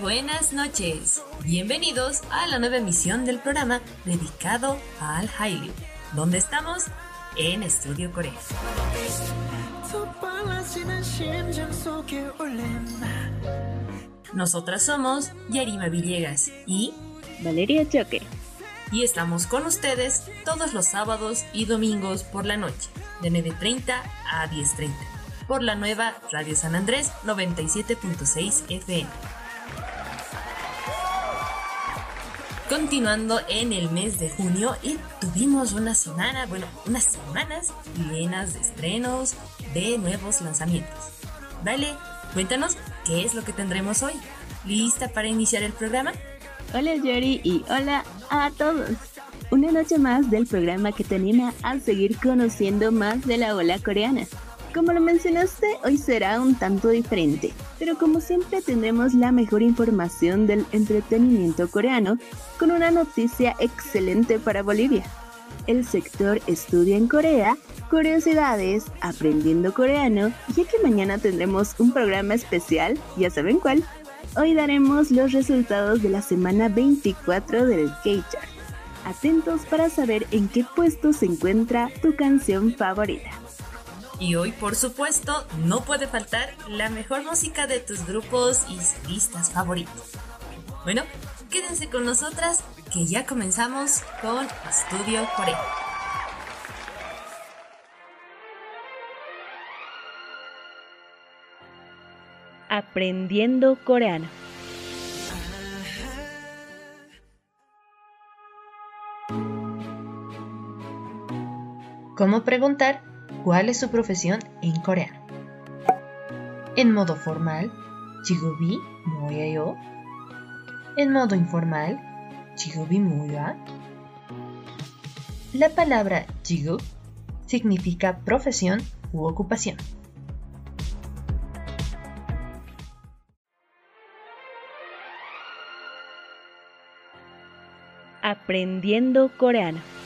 buenas noches. Bienvenidos a la nueva emisión del programa dedicado Al Hailey, donde estamos en Estudio Corea. Nosotras somos Yarima Villegas y Valeria Choque. Y estamos con ustedes todos los sábados y domingos por la noche, de 9.30 a 10.30, por la nueva Radio San Andrés 97.6 FM. Continuando en el mes de junio y tuvimos una semana, bueno, unas semanas llenas de estrenos, de nuevos lanzamientos. Dale, cuéntanos qué es lo que tendremos hoy. ¿Lista para iniciar el programa? Hola Yori y hola a todos. Una noche más del programa que te anima a seguir conociendo más de la ola coreana. Como lo mencionaste, hoy será un tanto diferente, pero como siempre tendremos la mejor información del entretenimiento coreano con una noticia excelente para Bolivia. El sector estudia en Corea, curiosidades, aprendiendo coreano, ya que mañana tendremos un programa especial, ya saben cuál. Hoy daremos los resultados de la semana 24 del K-Chart. Atentos para saber en qué puesto se encuentra tu canción favorita. Y hoy, por supuesto, no puede faltar la mejor música de tus grupos y solistas favoritos. Bueno, quédense con nosotras que ya comenzamos con Estudio Corea. Aprendiendo coreano. ¿Cómo preguntar cuál es su profesión en coreano. En modo formal, Chigobi Moyo. En modo informal, Chigobi Moya. La palabra Chigo significa profesión u ocupación. Aprendiendo coreano.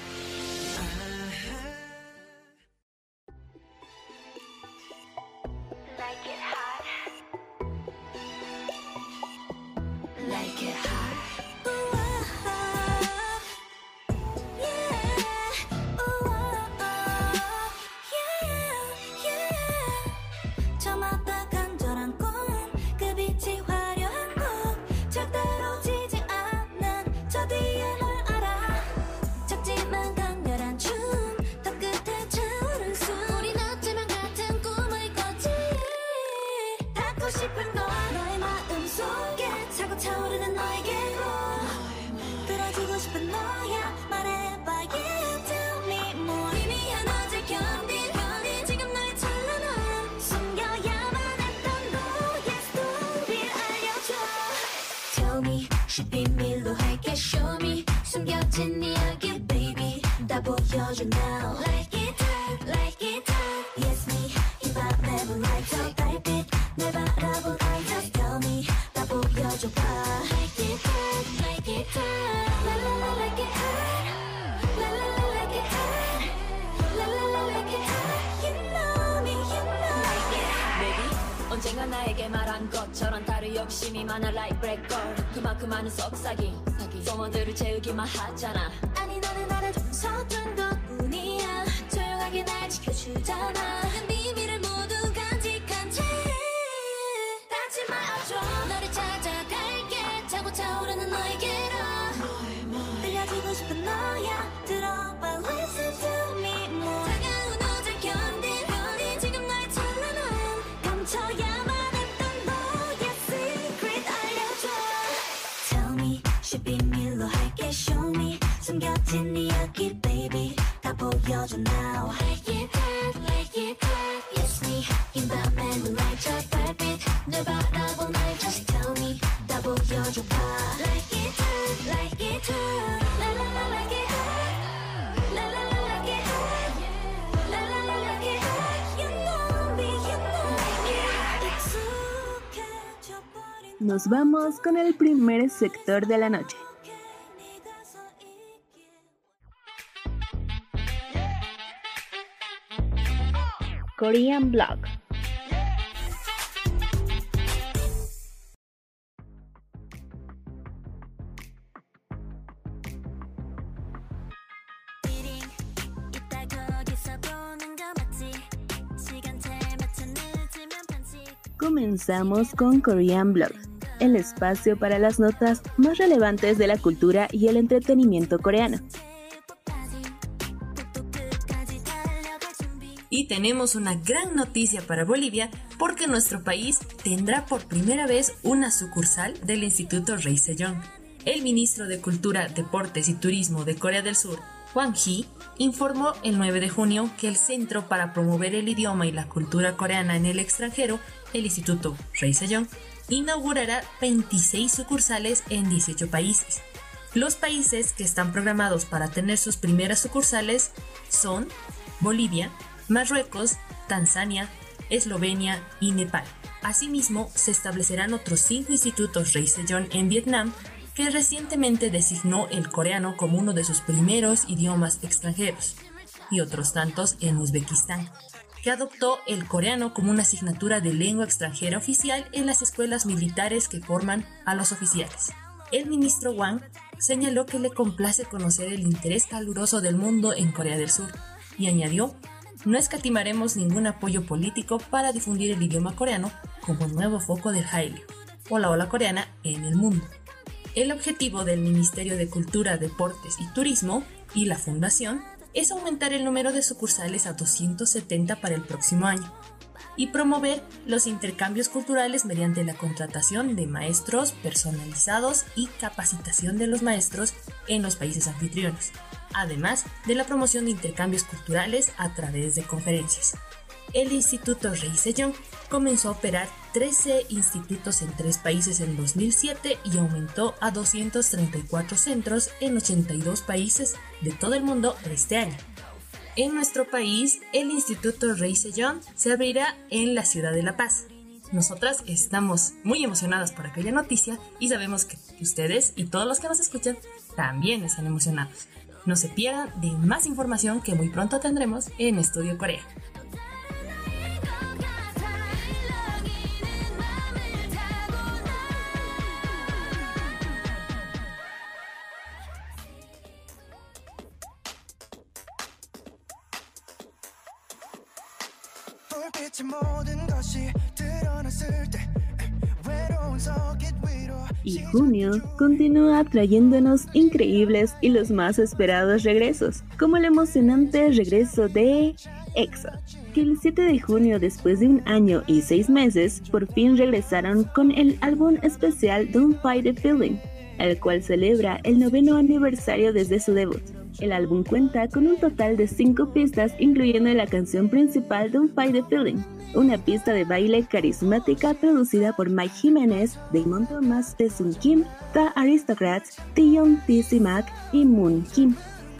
nos vamos con el primer sector de la noche. Korean Blog. Comenzamos con Korean Blog el espacio para las notas más relevantes de la cultura y el entretenimiento coreano. Y tenemos una gran noticia para Bolivia porque nuestro país tendrá por primera vez una sucursal del Instituto Rey Sejong. El ministro de Cultura, Deportes y Turismo de Corea del Sur, Wang Hee, informó el 9 de junio que el Centro para Promover el Idioma y la Cultura Coreana en el Extranjero, el Instituto Rey Sejong, inaugurará 26 sucursales en 18 países. Los países que están programados para tener sus primeras sucursales son Bolivia, Marruecos, Tanzania, Eslovenia y Nepal. Asimismo, se establecerán otros cinco institutos Rey Sejong en Vietnam, que recientemente designó el coreano como uno de sus primeros idiomas extranjeros, y otros tantos en Uzbekistán, que adoptó el coreano como una asignatura de lengua extranjera oficial en las escuelas militares que forman a los oficiales. El ministro Wang señaló que le complace conocer el interés caluroso del mundo en Corea del Sur y añadió, no escatimaremos ningún apoyo político para difundir el idioma coreano como nuevo foco del Hallyu o la ola coreana en el mundo. El objetivo del Ministerio de Cultura, Deportes y Turismo y la Fundación es aumentar el número de sucursales a 270 para el próximo año y promover los intercambios culturales mediante la contratación de maestros personalizados y capacitación de los maestros en los países anfitriones, además de la promoción de intercambios culturales a través de conferencias. El Instituto Rey Sejong comenzó a operar 13 institutos en tres países en 2007 y aumentó a 234 centros en 82 países de todo el mundo este año. En nuestro país, el Instituto Rey Sejong se abrirá en la ciudad de La Paz. Nosotras estamos muy emocionadas por aquella noticia y sabemos que ustedes y todos los que nos escuchan también están emocionados. No se pierdan de más información que muy pronto tendremos en Estudio Corea. Y junio continúa trayéndonos increíbles y los más esperados regresos, como el emocionante regreso de EXO, que el 7 de junio, después de un año y seis meses, por fin regresaron con el álbum especial Don't Fight the Feeling, el cual celebra el noveno aniversario desde su debut. El álbum cuenta con un total de 5 pistas, incluyendo la canción principal Don't Fight the Feeling, una pista de baile carismática producida por Mike Jiménez, Damon Thomas, Sun Kim, The Aristocrats, Tion T.C. Mac y Moon Kim.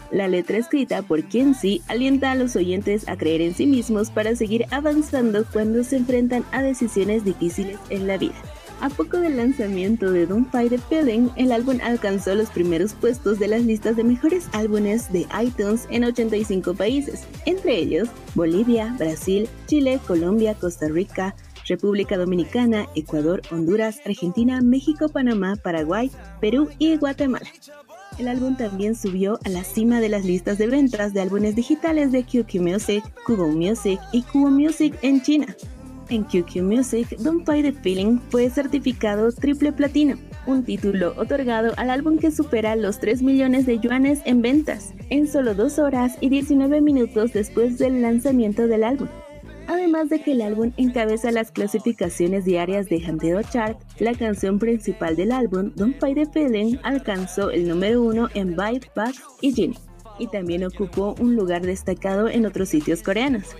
La letra escrita por Kenzie alienta a los oyentes a creer en sí mismos para seguir avanzando cuando se enfrentan a decisiones difíciles en la vida. A poco del lanzamiento de Don't Fight the Feeling, el álbum alcanzó los primeros puestos de las listas de mejores álbumes de iTunes en 85 países, entre ellos Bolivia, Brasil, Chile, Colombia, Costa Rica, República Dominicana, Ecuador, Honduras, Argentina, México, Panamá, Paraguay, Perú y Guatemala. El álbum también subió a la cima de las listas de ventas de álbumes digitales de QQ Music, Google Music y Kubo Music en China. En QQ Music, Don't Fight the Feeling fue certificado triple platino, un título otorgado al álbum que supera los 3 millones de yuanes en ventas, en solo 2 horas y 19 minutos después del lanzamiento del álbum. Además de que el álbum encabeza las clasificaciones diarias de Hanteo Chart, la canción principal del álbum, Don't Fight the Feeling, alcanzó el número 1 en Vibe, Bugs y Genie, y también ocupó un lugar destacado en otros sitios coreanos.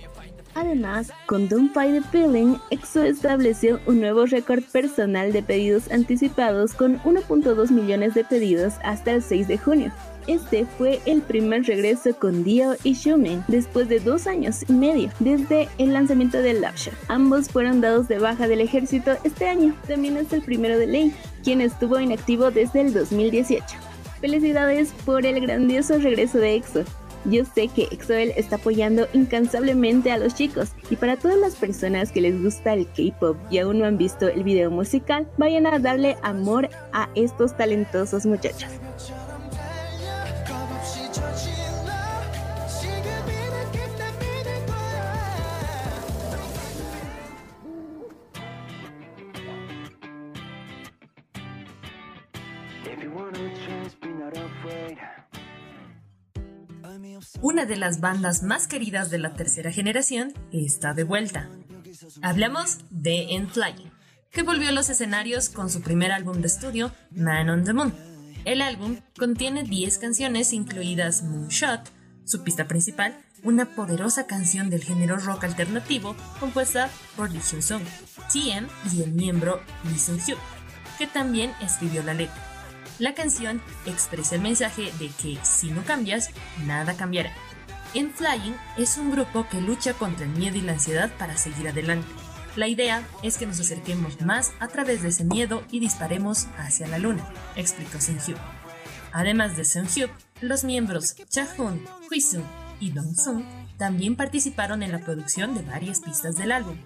Además, con Don't Fight the Feeling, EXO estableció un nuevo récord personal de pedidos anticipados con 1.2 millones de pedidos hasta el 6 de junio. Este fue el primer regreso con Dio y Xiumin después de dos años y medio desde el lanzamiento de Love. Ambos fueron dados de baja del ejército este año. También es el primero de Lei, quien estuvo inactivo desde el 2018. Felicidades por el grandioso regreso de EXO. Yo sé que EXO-L está apoyando incansablemente a los chicos y para todas las personas que les gusta el K-pop y aún no han visto el video musical, vayan a darle amor a estos talentosos muchachos. Una de las bandas más queridas de la tercera generación está de vuelta. Hablamos de En Flying, que volvió a los escenarios con su primer álbum de estudio, Man on the Moon. El álbum contiene 10 canciones incluidas Moonshot, su pista principal, una poderosa canción del género rock alternativo compuesta por Lee Hyun-sung, TM y el miembro Lee Sung-hyuk, que también escribió la letra. La canción expresa el mensaje de que si no cambias, nada cambiará. En Flying es un grupo que lucha contra el miedo y la ansiedad para seguir adelante. La idea es que nos acerquemos más a través de ese miedo y disparemos hacia la luna, explicó Seung-hyuk. Además de Seung-hyuk, los miembros Cha-hoon, Hui-sung y Dong-sung también participaron en la producción de varias pistas del álbum.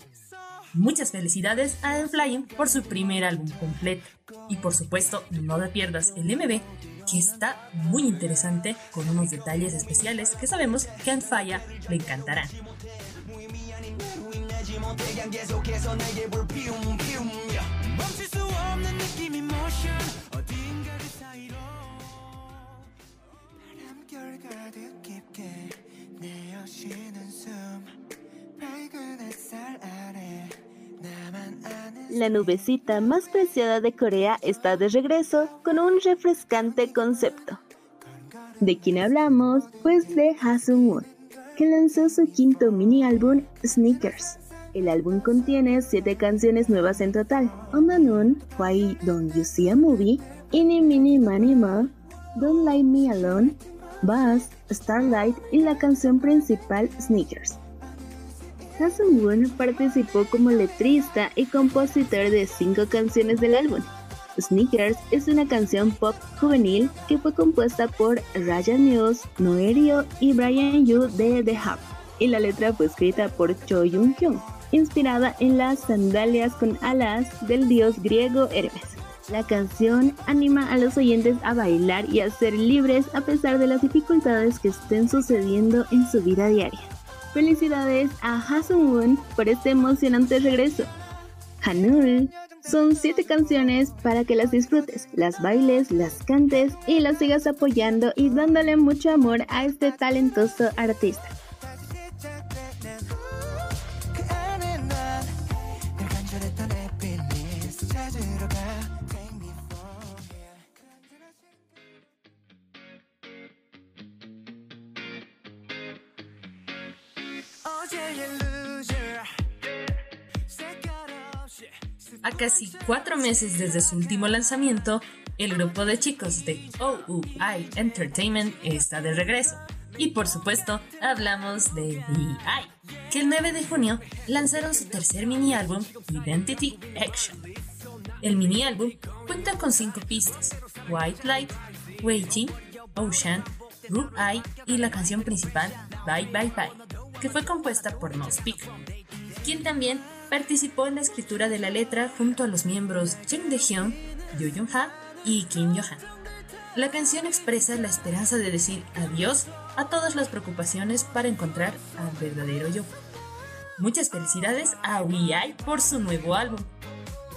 Muchas felicidades a En Flying por su primer álbum completo. Y por supuesto, no te pierdas el MV, que está muy interesante con unos detalles especiales que sabemos que a Enfaya le encantarán. La nubecita más preciada de Corea está de regreso con un refrescante concepto. ¿De quién hablamos? Pues de Hasun que lanzó su quinto mini álbum Sneakers. El álbum contiene siete canciones nuevas en total: the Noon, Why Don't You See a Movie, Ini Mini Mani Ma, Don't Light Me Alone, Buzz, Starlight y la canción principal Sneakers. Hassan participó como letrista y compositor de cinco canciones del álbum. Sneakers es una canción pop juvenil que fue compuesta por Ryan Mills, Noerio y Brian Yu de The Hub, y la letra fue escrita por Cho Jung Hyun, inspirada en las sandalias con alas del dios griego Hermes. La canción anima a los oyentes a bailar y a ser libres a pesar de las dificultades que estén sucediendo en su vida diaria. Felicidades a Hasun Woon por este emocionante regreso. Hanul son siete canciones para que las disfrutes, las bailes, las cantes y las sigas apoyando y dándole mucho amor a este talentoso artista. A casi cuatro meses desde su último lanzamiento, el grupo de chicos de OUI Entertainment está de regreso. Y por supuesto, hablamos de VI, que el 9 de junio lanzaron su tercer mini álbum, Identity Action. El mini álbum cuenta con cinco pistas: White Light, Waiting, Ocean, Blue Eye y la canción principal, Bye Bye Bye, que fue compuesta por No Speak, quien también participó en la escritura de la letra junto a los miembros Jung De-hyun, Yoo Jung-ha y Kim Yo-han. La canción expresa la esperanza de decir adiós a todas las preocupaciones para encontrar al verdadero yo. Muchas felicidades a WeI por su nuevo álbum.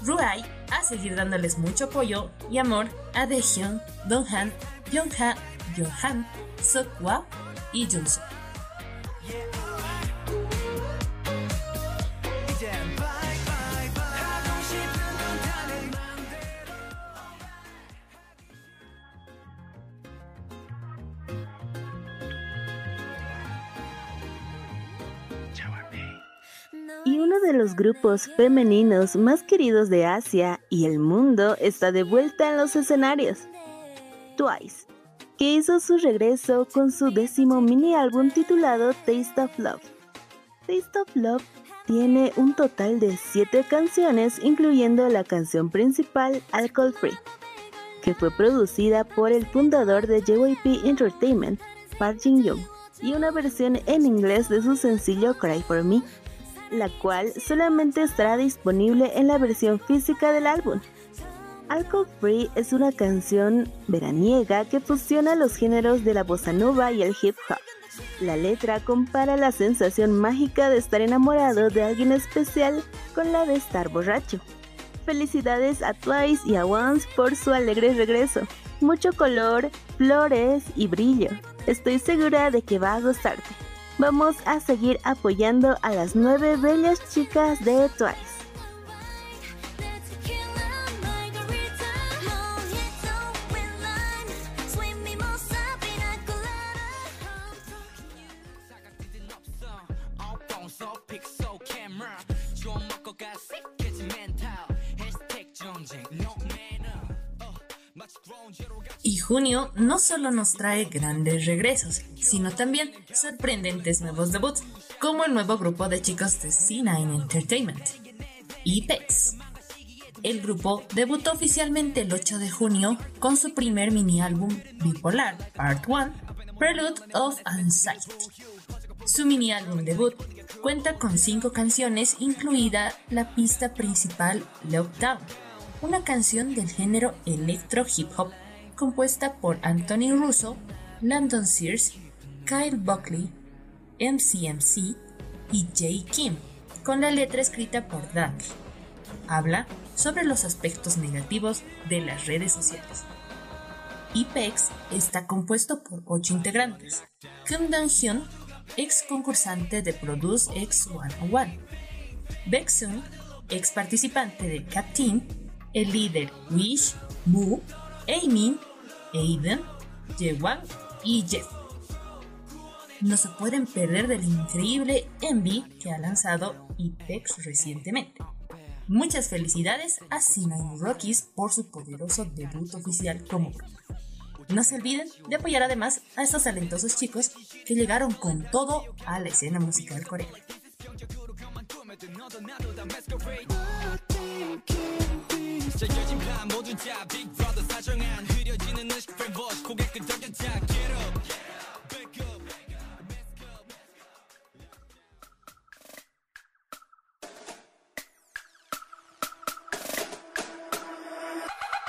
Ruai a seguir dándoles mucho apoyo y amor a Daehyun, Donghan, Yongha, Johan, Sokwa y Junso. Y uno de los grupos femeninos más queridos de Asia y el mundo está de vuelta en los escenarios. Twice, que hizo su regreso con su décimo mini álbum titulado Taste of Love. Taste of Love tiene un total de 7 canciones, incluyendo la canción principal Alcohol Free, que fue producida por el fundador de JYP Entertainment, Park Jin Young, y una versión en inglés de su sencillo Cry for Me la cual solamente estará disponible en la versión física del álbum. Alcohol Free es una canción veraniega que fusiona los géneros de la bossa nova y el hip hop. La letra compara la sensación mágica de estar enamorado de alguien especial con la de estar borracho. Felicidades a Twice y a Once por su alegre regreso. Mucho color, flores y brillo. Estoy segura de que va a gustarte vamos a seguir apoyando a las nueve bellas chicas de Twice. Y junio no solo nos trae grandes regresos, sino también sorprendentes nuevos debuts, como el nuevo grupo de chicos de C9 Entertainment, IPEX. El grupo debutó oficialmente el 8 de junio con su primer mini álbum Bipolar Part 1, Prelude of Anxiety. Su mini álbum debut cuenta con cinco canciones, incluida la pista principal Lockdown, una canción del género electro hip hop compuesta por Anthony Russo, Landon Sears, Kyle Buckley, MCMC y Jay Kim, con la letra escrita por Doug. Habla sobre los aspectos negativos de las redes sociales. IPEX está compuesto por ocho integrantes. Kim Dang-hyun, ex concursante de Produce X 101. Baeksun, ex participante de Captain el líder Wish, Wu, Amy, Aiden, Jewang y Jeff. No se pueden perder del increíble Envy que ha lanzado IPEX recientemente. Muchas felicidades a Sinai Rockies por su poderoso debut oficial como No se olviden de apoyar además a estos talentosos chicos que llegaron con todo a la escena musical coreana. 자겨진 밤 모든 자 Big Brother 사정한 흐려지는 의식 Brainwash 고개 끄덕여 자 Get up Back up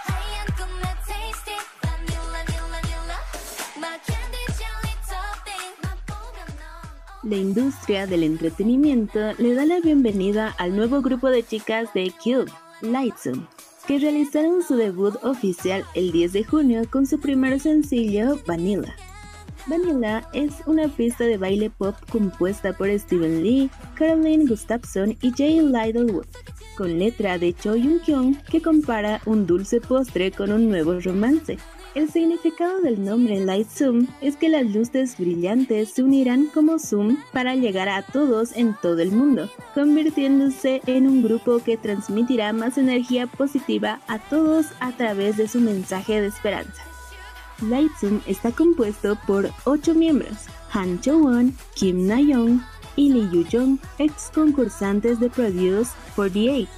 하얀 꿈에 taste it Vanilla, vanilla, vanilla My candy jelly topping 맛보면 넌 La industria del entretenimiento le da la bienvenida al nuevo grupo de chicas de Cube, Lightsum, realizaron su debut oficial el 10 de junio con su primer sencillo, Vanilla. Vanilla es una pista de baile pop compuesta por Steven Lee, Caroline Gustafson y Jay Littlewood, con letra de Cho Young Kyung que compara un dulce postre con un nuevo romance. El significado del nombre Light Zoom es que las luces brillantes se unirán como zoom para llegar a todos en todo el mundo, convirtiéndose en un grupo que transmitirá más energía positiva a todos a través de su mensaje de esperanza. Lightsum está compuesto por 8 miembros, Han Cho-won, Kim Na-young y Lee Yu-jung, ex concursantes de Produce 48,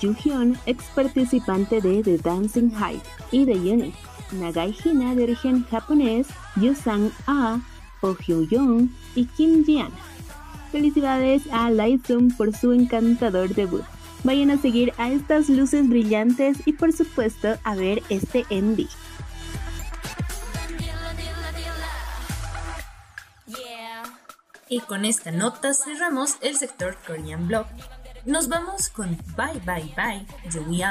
Yu-hyun, ex participante de The Dancing Height y The Unit, Nagai Hina de origen japonés, Yu-sang Ah, Oh Hyo-young y Kim Jian. Felicidades a Lightsum por su encantador debut. Vayan a seguir a estas luces brillantes y por supuesto a ver este MV. Y con esta nota cerramos el sector Korean Blog. Nos vamos con Bye Bye Bye de We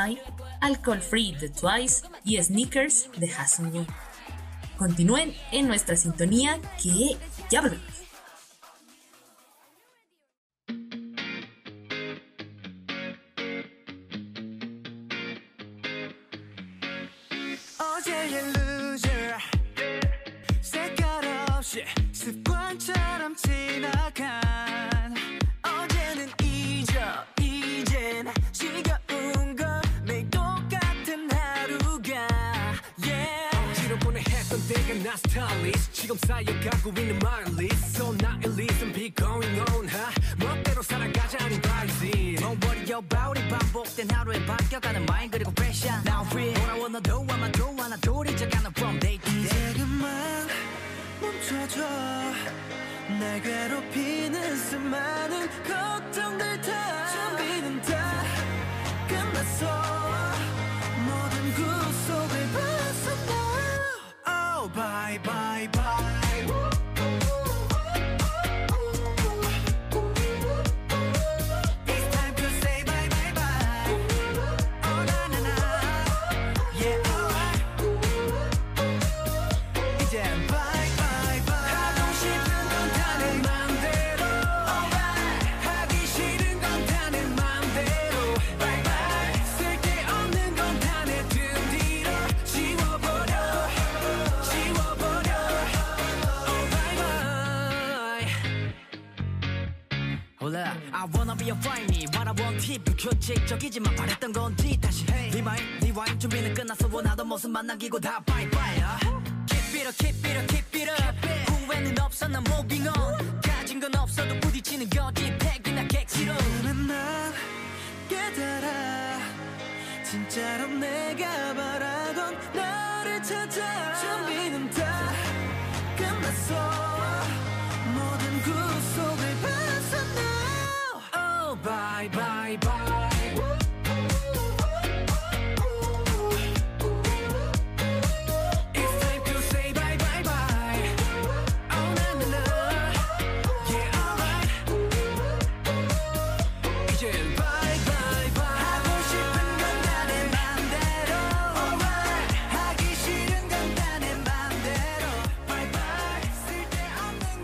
Alcohol Free de Twice y Sneakers de Haseon Continúen en nuestra sintonía que ya volvemos. 어제의 loser 색깔 없이 습관처럼 지나 지금 쌓여가고 있는 마일리스트 So not at least and be going on huh? 멋대로 살아가자니 바이지 Don't worry about it 반복된 하루에 바뀌어가는 마인 그리고 패션 Now free 돌아와 너도 만 남기고 다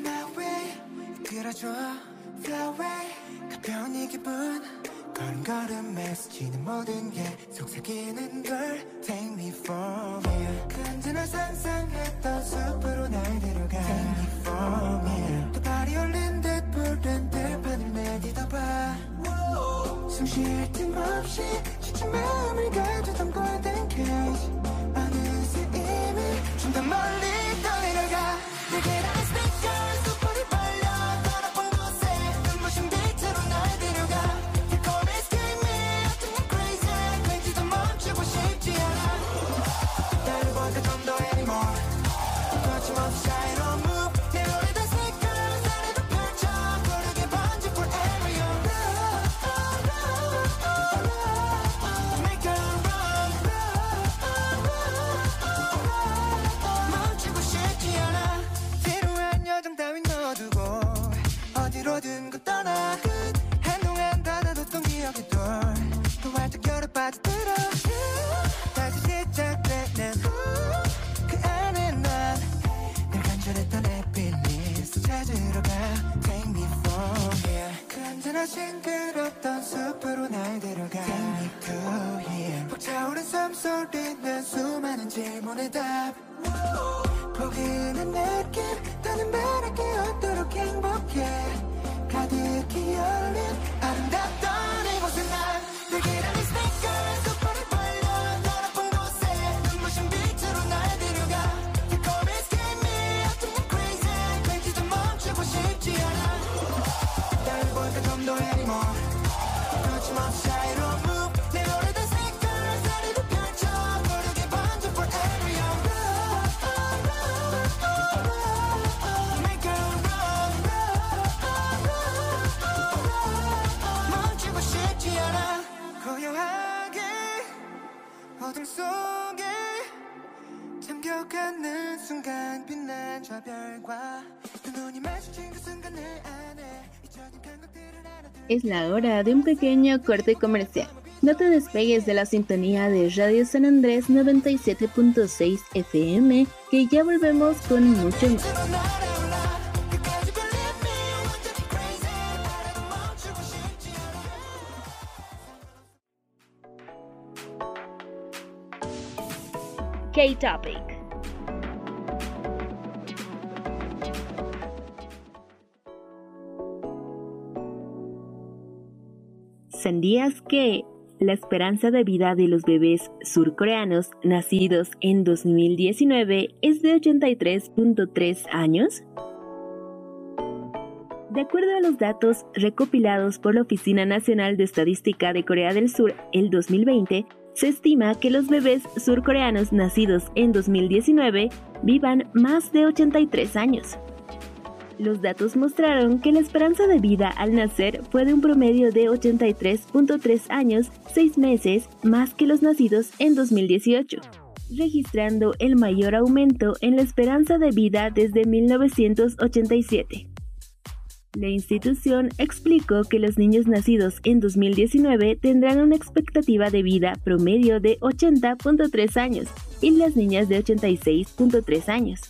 My way. 이끌어줘. Fly away. 가벼운 이 기분. 걸음걸음에 스치는 모든 게 속삭이는 걸. Take me for real. 그 언제나 상상했던 숲으로 쉴틈 없이 지친 마음을 가두던 golden cage. 어느새 이미 좀더 멀리 떠내려가. 내게 난 speaker 숲불이 벌려 더 높은 곳에 눈부신 빛으로 날 데려가. Call me scream me acting crazy 왠지도 멈추고 싶지 않아 나를 볼때 좀더 anymore. 거침없이 자유로운 Es la hora de un pequeño corte comercial. No te despegues de la sintonía de Radio San Andrés 97.6 FM, que ya volvemos con mucho más. 으 ¿Sabías que la esperanza de vida de los bebés surcoreanos nacidos en 2019 es de 83.3 años? De acuerdo a los datos recopilados por la Oficina Nacional de Estadística de Corea del Sur el 2020, se estima que los bebés surcoreanos nacidos en 2019 vivan más de 83 años. Los datos mostraron que la esperanza de vida al nacer fue de un promedio de 83.3 años, 6 meses más que los nacidos en 2018, registrando el mayor aumento en la esperanza de vida desde 1987. La institución explicó que los niños nacidos en 2019 tendrán una expectativa de vida promedio de 80.3 años y las niñas de 86.3 años.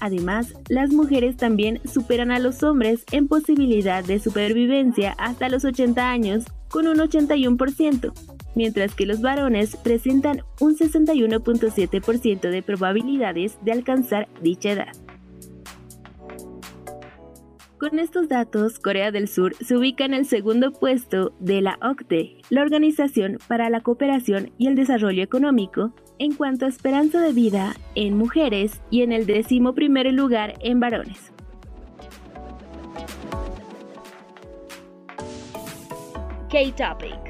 Además, las mujeres también superan a los hombres en posibilidad de supervivencia hasta los 80 años con un 81%, mientras que los varones presentan un 61.7% de probabilidades de alcanzar dicha edad. Con estos datos, Corea del Sur se ubica en el segundo puesto de la OCDE, la Organización para la Cooperación y el Desarrollo Económico, en cuanto a esperanza de vida en mujeres y en el décimo primer lugar en varones. K-Topic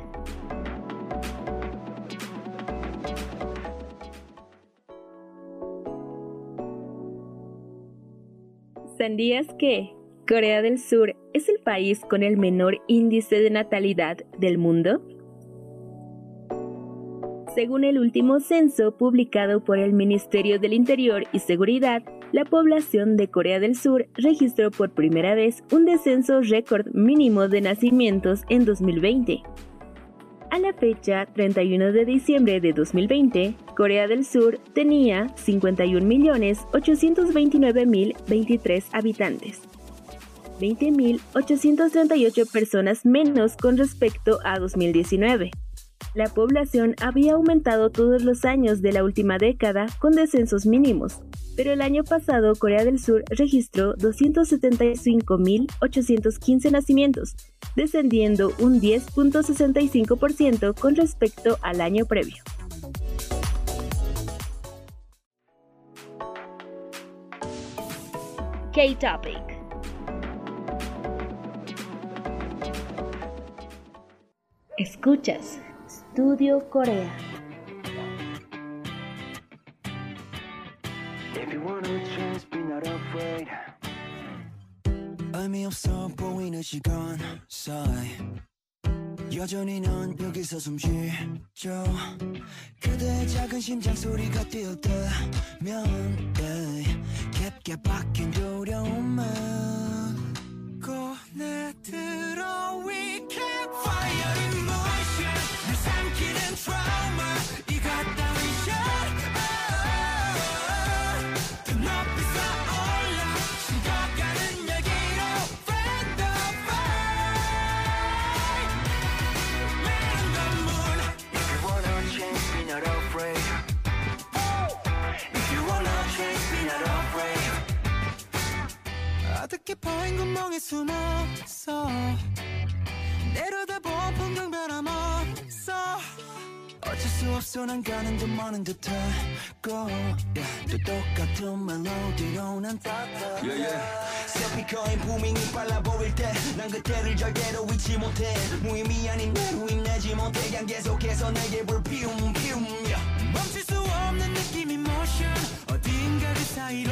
¿Sabías que Corea del Sur es el país con el menor índice de natalidad del mundo? Según el último censo publicado por el Ministerio del Interior y Seguridad, la población de Corea del Sur registró por primera vez un descenso récord mínimo de nacimientos en 2020. A la fecha 31 de diciembre de 2020, Corea del Sur tenía 51.829.023 habitantes, 20.838 personas menos con respecto a 2019. La población había aumentado todos los años de la última década con descensos mínimos, pero el año pasado Corea del Sur registró 275.815 nacimientos, descendiendo un 10.65% con respecto al año previo. K-Topic Escuchas Estudio Corea. 의미 없어 보이는 시간 사이 여전히 넌 여기서 숨 쉬죠 그대의 작은 심장 소리가 뛰어들면 yeah. 깊게 박힌 두려움을 꺼내 들어 We can 보인 구멍에 숨었어. 내려다본 풍경 변함없어. 어쩔 수 없어 난 가는 듯 마는 듯하고. yeah, 또 똑같은 멜로디로 난 따라 스피커의 부밍이 빨라 보일 때 난 그때를 절대로 잊지 못해. 무의미 아닌 매우 힘내지 못해. 그냥 계속해서 내게 불 피움 피움 yeah. 멈출 수 없는 느낌 이모션 어딘가 그 사이로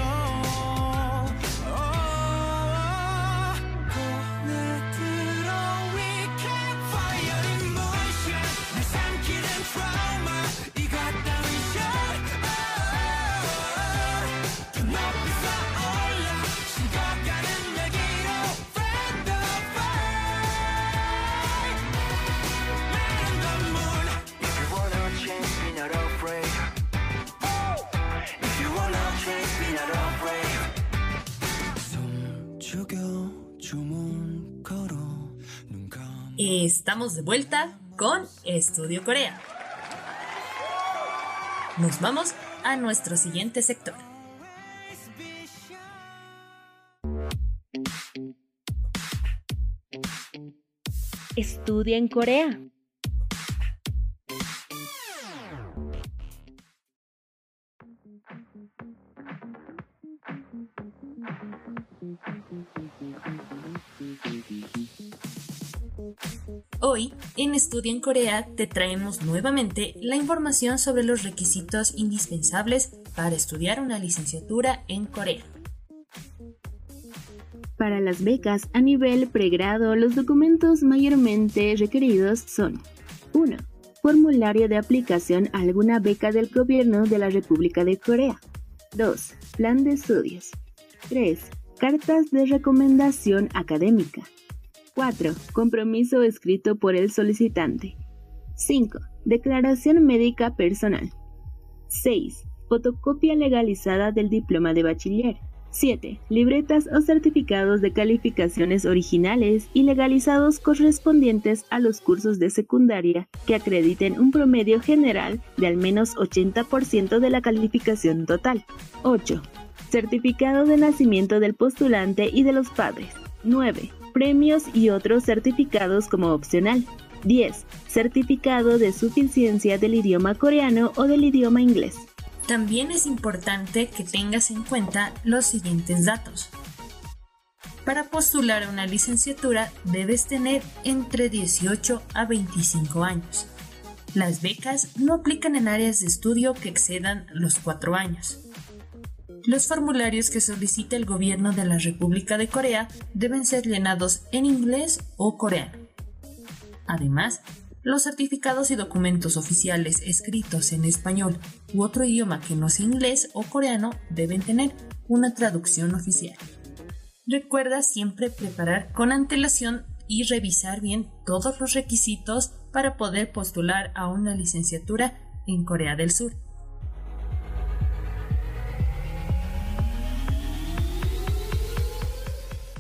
Estamos de vuelta con Estudio Corea. Nos vamos a nuestro siguiente sector. Estudia en Corea. Hoy, en Estudia en Corea, te traemos nuevamente la información sobre los requisitos indispensables para estudiar una licenciatura en Corea. Para las becas a nivel pregrado, los documentos mayormente requeridos son 1. Formulario de aplicación a alguna beca del gobierno de la República de Corea. 2. Plan de estudios. 3. Cartas de recomendación académica. 4. Compromiso escrito por el solicitante. 5. Declaración médica personal. 6. Fotocopia legalizada del diploma de bachiller. 7. Libretas o certificados de calificaciones originales y legalizados correspondientes a los cursos de secundaria que acrediten un promedio general de al menos 80% de la calificación total. 8. Certificado de nacimiento del postulante y de los padres. 9 premios y otros certificados como opcional. 10. Certificado de suficiencia del idioma coreano o del idioma inglés. También es importante que tengas en cuenta los siguientes datos. Para postular a una licenciatura debes tener entre 18 a 25 años. Las becas no aplican en áreas de estudio que excedan los 4 años. Los formularios que solicita el gobierno de la República de Corea deben ser llenados en inglés o coreano. Además, los certificados y documentos oficiales escritos en español u otro idioma que no sea inglés o coreano deben tener una traducción oficial. Recuerda siempre preparar con antelación y revisar bien todos los requisitos para poder postular a una licenciatura en Corea del Sur.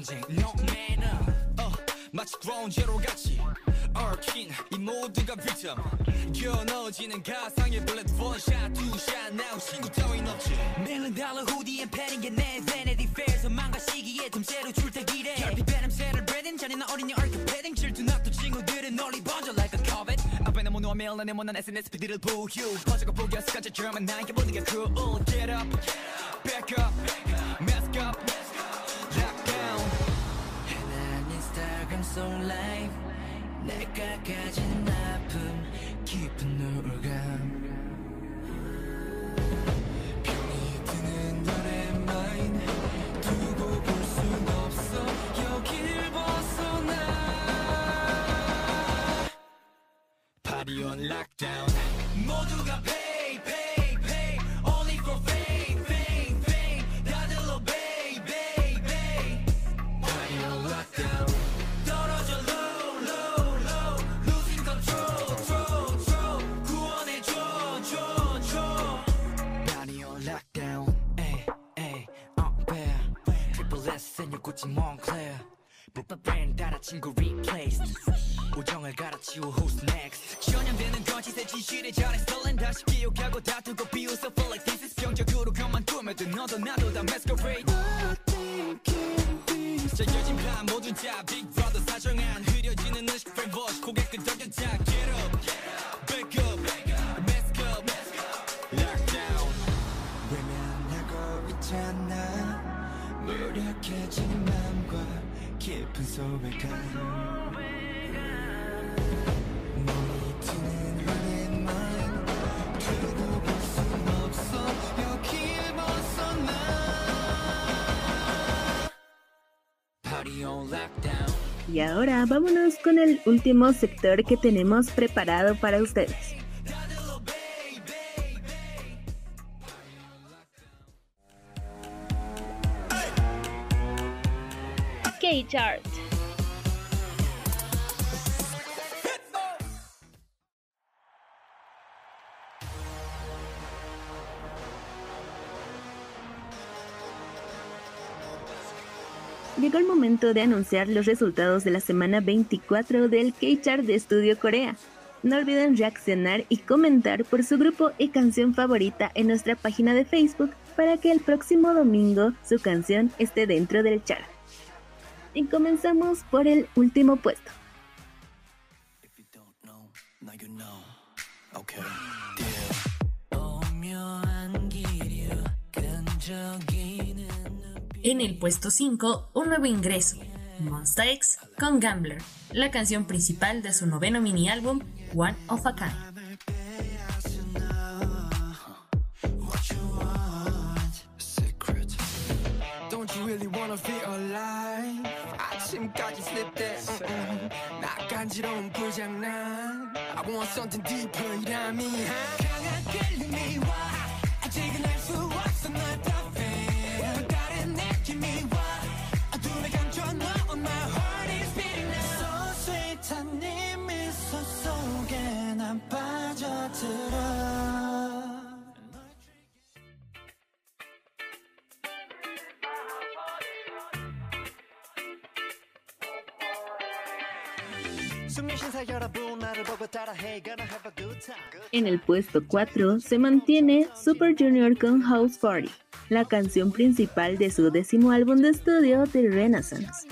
경쟁 No manner. uh, 마치 ground zero 같이. 얽힌 이 모두가 victim. 겨눠지는 가상의 shot two shot now 신고 따윈 없지 밀린 달러 후디엔 패는 게내 vanity fair 소망과 시기에 틈새로 출퇴기래. 결핍 냄새를 breathing. 잔인한 어린이 얼큰 패딩 질투났던 친구들은 널리 번져 like a covet. 앞에 내 모노와 내 못난 SNS 피드를 보유. 퍼져가 포기했을까 저쩌면 나에게 모든 게 cruel. Get up, back up, so life 내가 가진 아픔 깊은 우울감. 병이 드는 너의 마인 두고 볼 순 없어. 여길 벗어나. Party on lockdown. 모두가 Gucci Moncler 브랜 따라 친구 replaced 우정을 갈아치워 who's next 전염되는 건 지세 진실에 설렌 다시 기억하고 다투고 비웃어 feel like this is 병적으로 그만 꾸며도 너도 나도 다 masquerade 짜여진 판 모든 자 Big Brother 사정한 흐려지는 의식 Brainwash 고개 끄덕여 자 Y ahora vámonos con el último sector que tenemos preparado para ustedes. K-Chart. Momento de anunciar los resultados de la semana 24 del K-Chart de Estudio Corea. No olviden reaccionar y comentar por su grupo y canción favorita en nuestra página de Facebook para que el próximo domingo su canción esté dentro del chart. Y comenzamos por el último puesto. En el puesto 5, un nuevo ingreso, Monsta X con Gambler, la canción principal de su noveno mini álbum One of a Kind. En el puesto 4 se mantiene Super Junior con House Party, la canción principal de su décimo álbum de estudio The Renaissance.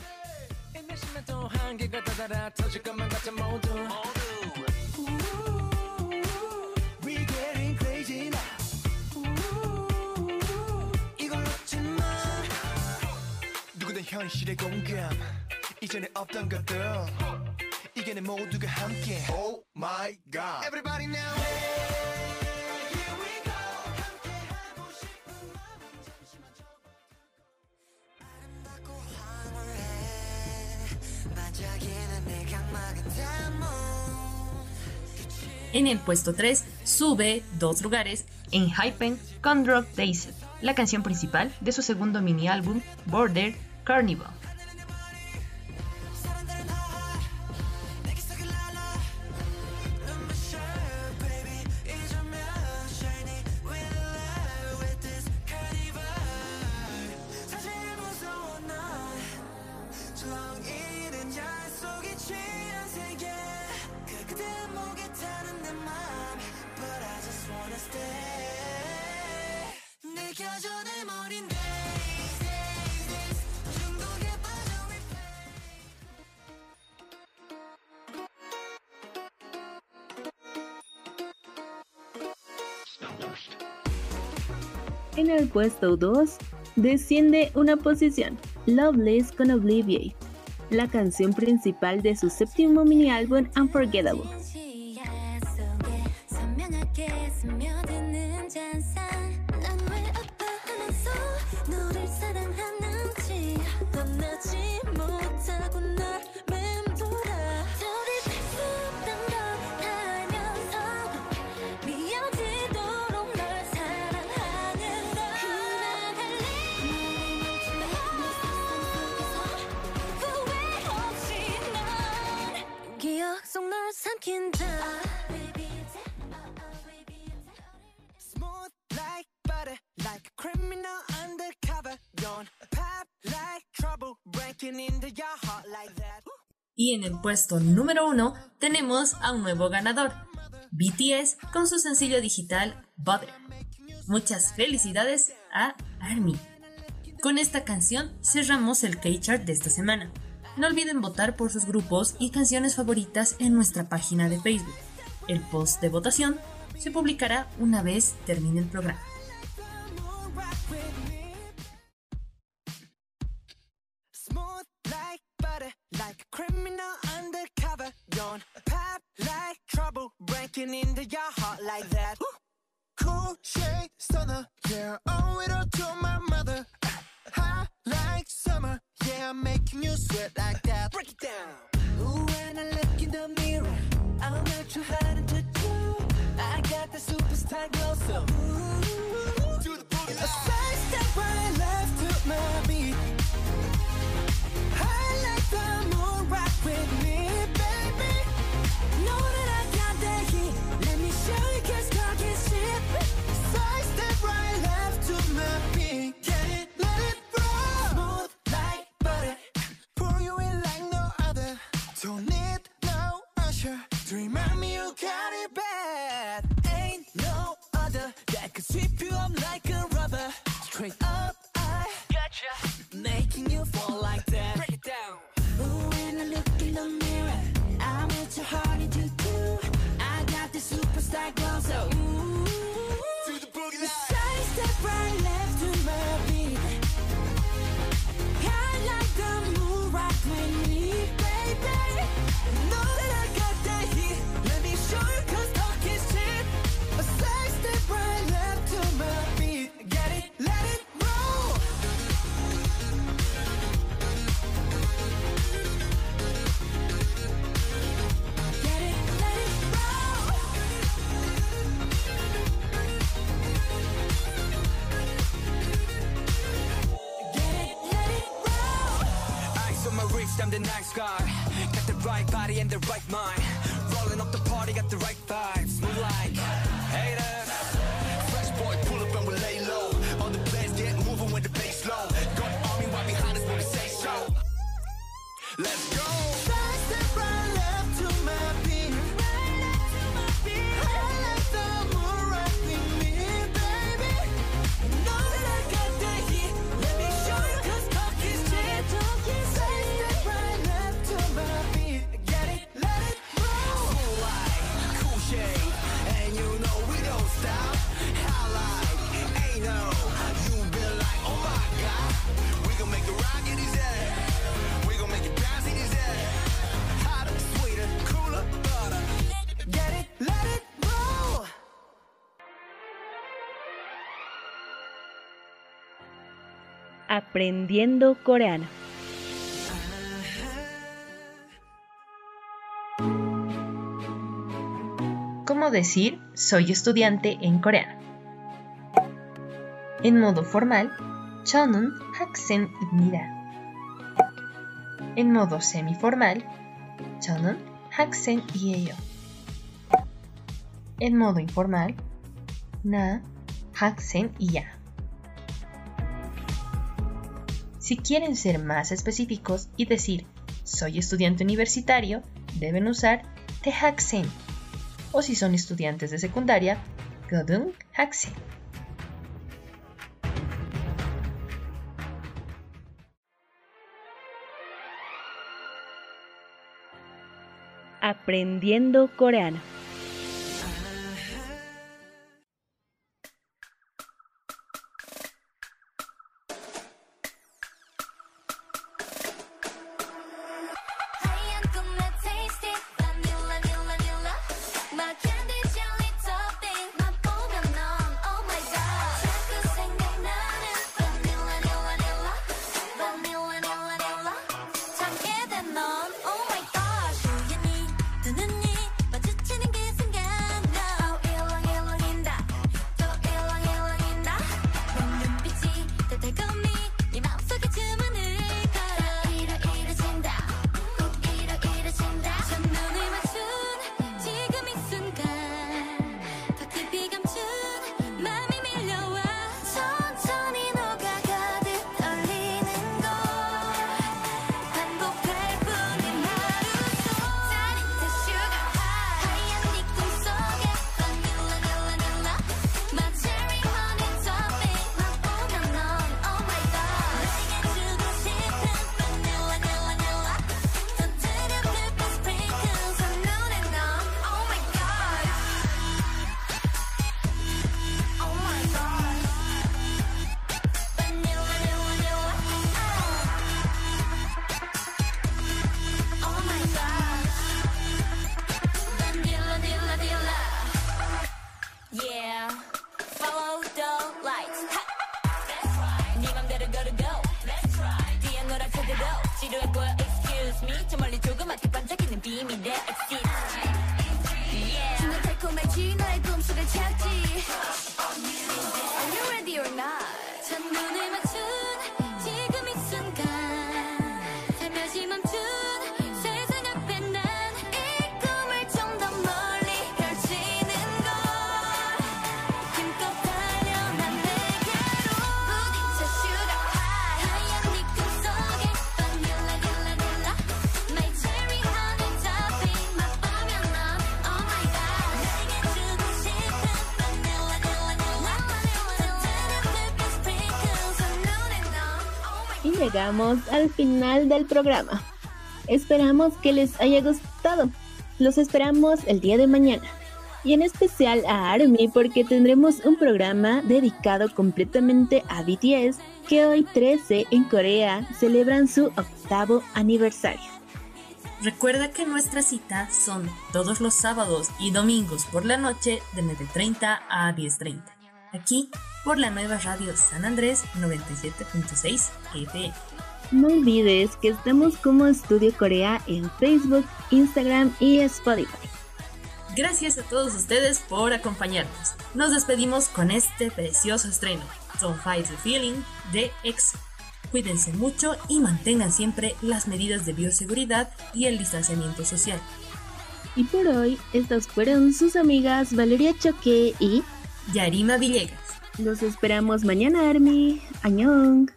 이겨내 모두가 함께 Oh my god Everybody now En el puesto 3 sube dos lugares en Hypen con Drop Days, la canción principal de su segundo mini álbum Border Carnival. En el puesto 2 desciende una posición, Loveless con Obliviate, la canción principal de su séptimo mini álbum Unforgettable. El puesto número uno tenemos a un nuevo ganador, BTS con su sencillo digital Butter. Muchas felicidades a ARMY. Con esta canción cerramos el K-Chart de esta semana. No olviden votar por sus grupos y canciones favoritas en nuestra página de Facebook. El post de votación se publicará una vez termine el programa. Undercover. Pop like trouble, breaking into your heart like that. Cool shade stunner, yeah, owe it all to my mother. Hot like summer, yeah, I'm making you sweat like that. Break it down. Ooh, when I look in the mirror, I'm not too hard to do. I got the superstar glow, so your right mind. Rolling up the party, got the right vibes. We like haters. Fresh boy, pull up and we lay low. All the players get moving with the bass low. Got army right behind us when we say so. Let's go. Aprendiendo Coreano. ¿Cómo decir soy estudiante en coreano? En modo formal, 저는 학생입니다. En modo semiformal, 저는 학생이에요. En modo informal, na 나 학생이야. Si quieren ser más específicos y decir soy estudiante universitario, deben usar Tehaksen. O si son estudiantes de secundaria, Godung Haksen. Aprendiendo coreano. llegamos al final del programa. Esperamos que les haya gustado. Los esperamos el día de mañana. Y en especial a Army porque tendremos un programa dedicado completamente a BTS que hoy 13 en Corea celebran su octavo aniversario. Recuerda que nuestras citas son todos los sábados y domingos por la noche de 9.30 a 10.30, aquí por la nueva radio San Andrés 97.6 FM. No olvides que estamos como Estudio Corea en Facebook, Instagram y Spotify. Gracias a todos ustedes por acompañarnos. Nos despedimos con este precioso estreno, Don't Fight the Feeling de EXO. Cuídense mucho y mantengan siempre las medidas de bioseguridad y el distanciamiento social. Y por hoy, estas fueron sus amigas Valeria Choque y Yarima Villegas. Los esperamos mañana, Army. Añón.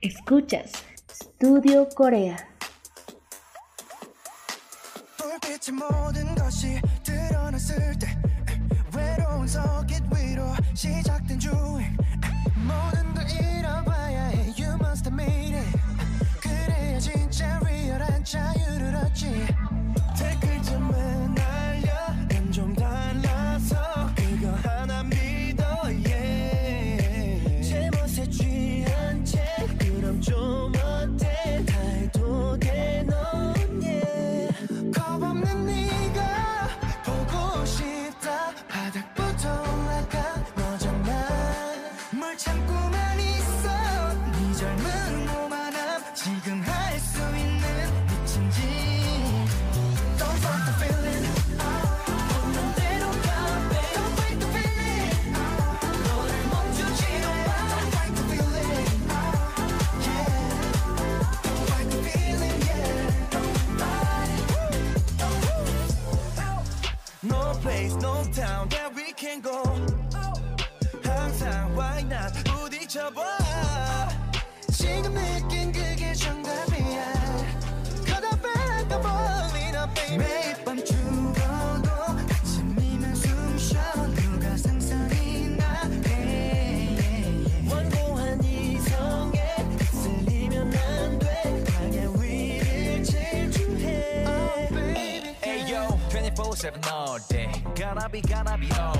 Escuchas Studio Corea. we gonna be old.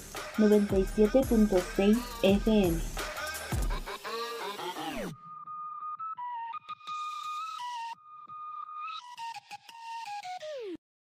97.6 FM.